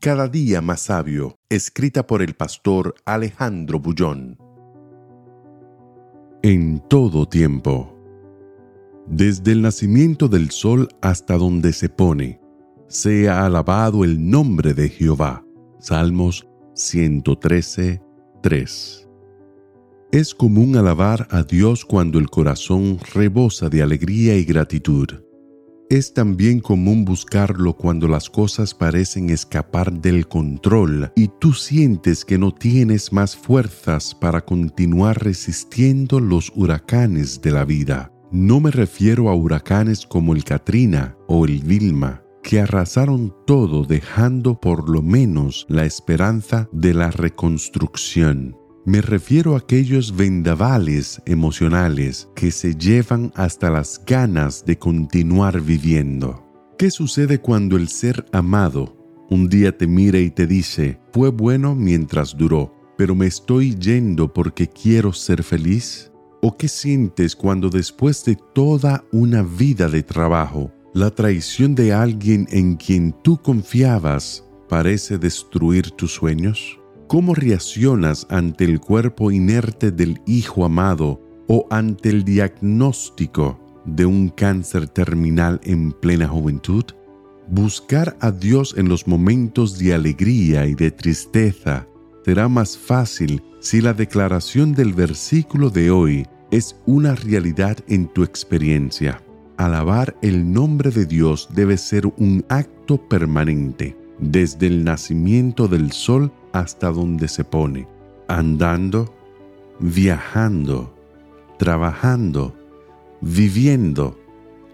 Cada día más sabio, escrita por el pastor Alejandro Bullón. En todo tiempo. Desde el nacimiento del sol hasta donde se pone, sea alabado el nombre de Jehová. Salmos 113, 3. Es común alabar a Dios cuando el corazón rebosa de alegría y gratitud es también común buscarlo cuando las cosas parecen escapar del control y tú sientes que no tienes más fuerzas para continuar resistiendo los huracanes de la vida. No me refiero a huracanes como el Katrina o el Vilma, que arrasaron todo dejando por lo menos la esperanza de la reconstrucción. Me refiero a aquellos vendavales emocionales que se llevan hasta las ganas de continuar viviendo. ¿Qué sucede cuando el ser amado un día te mira y te dice, fue bueno mientras duró, pero me estoy yendo porque quiero ser feliz? ¿O qué sientes cuando después de toda una vida de trabajo, la traición de alguien en quien tú confiabas parece destruir tus sueños? ¿Cómo reaccionas ante el cuerpo inerte del hijo amado o ante el diagnóstico de un cáncer terminal en plena juventud? Buscar a Dios en los momentos de alegría y de tristeza será más fácil si la declaración del versículo de hoy es una realidad en tu experiencia. Alabar el nombre de Dios debe ser un acto permanente, desde el nacimiento del sol hasta donde se pone, andando, viajando, trabajando, viviendo.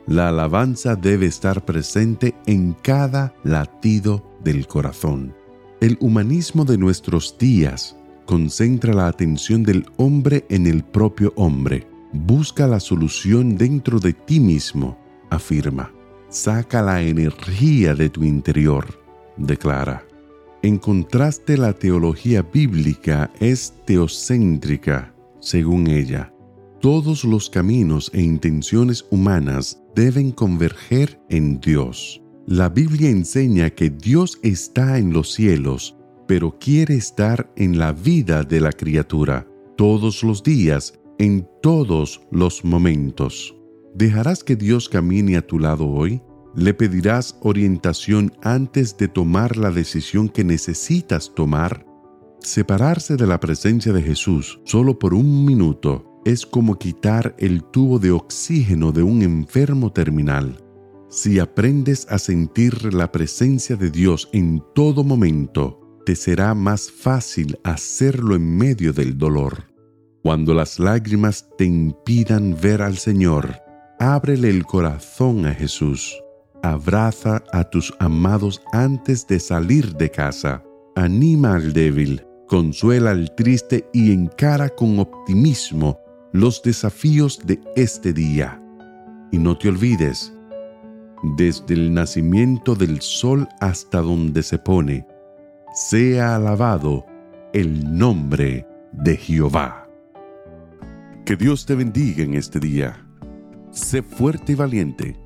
La alabanza debe estar presente en cada latido del corazón. El humanismo de nuestros días concentra la atención del hombre en el propio hombre. Busca la solución dentro de ti mismo, afirma. Saca la energía de tu interior, declara. En contraste, la teología bíblica es teocéntrica, según ella. Todos los caminos e intenciones humanas deben converger en Dios. La Biblia enseña que Dios está en los cielos, pero quiere estar en la vida de la criatura, todos los días, en todos los momentos. ¿Dejarás que Dios camine a tu lado hoy? Le pedirás orientación antes de tomar la decisión que necesitas tomar. Separarse de la presencia de Jesús solo por un minuto es como quitar el tubo de oxígeno de un enfermo terminal. Si aprendes a sentir la presencia de Dios en todo momento, te será más fácil hacerlo en medio del dolor. Cuando las lágrimas te impidan ver al Señor, ábrele el corazón a Jesús abraza a tus amados antes de salir de casa. Anima al débil, consuela al triste y encara con optimismo los desafíos de este día. Y no te olvides, desde el nacimiento del sol hasta donde se pone, sea alabado el nombre de Jehová. Que Dios te bendiga en este día. Sé fuerte y valiente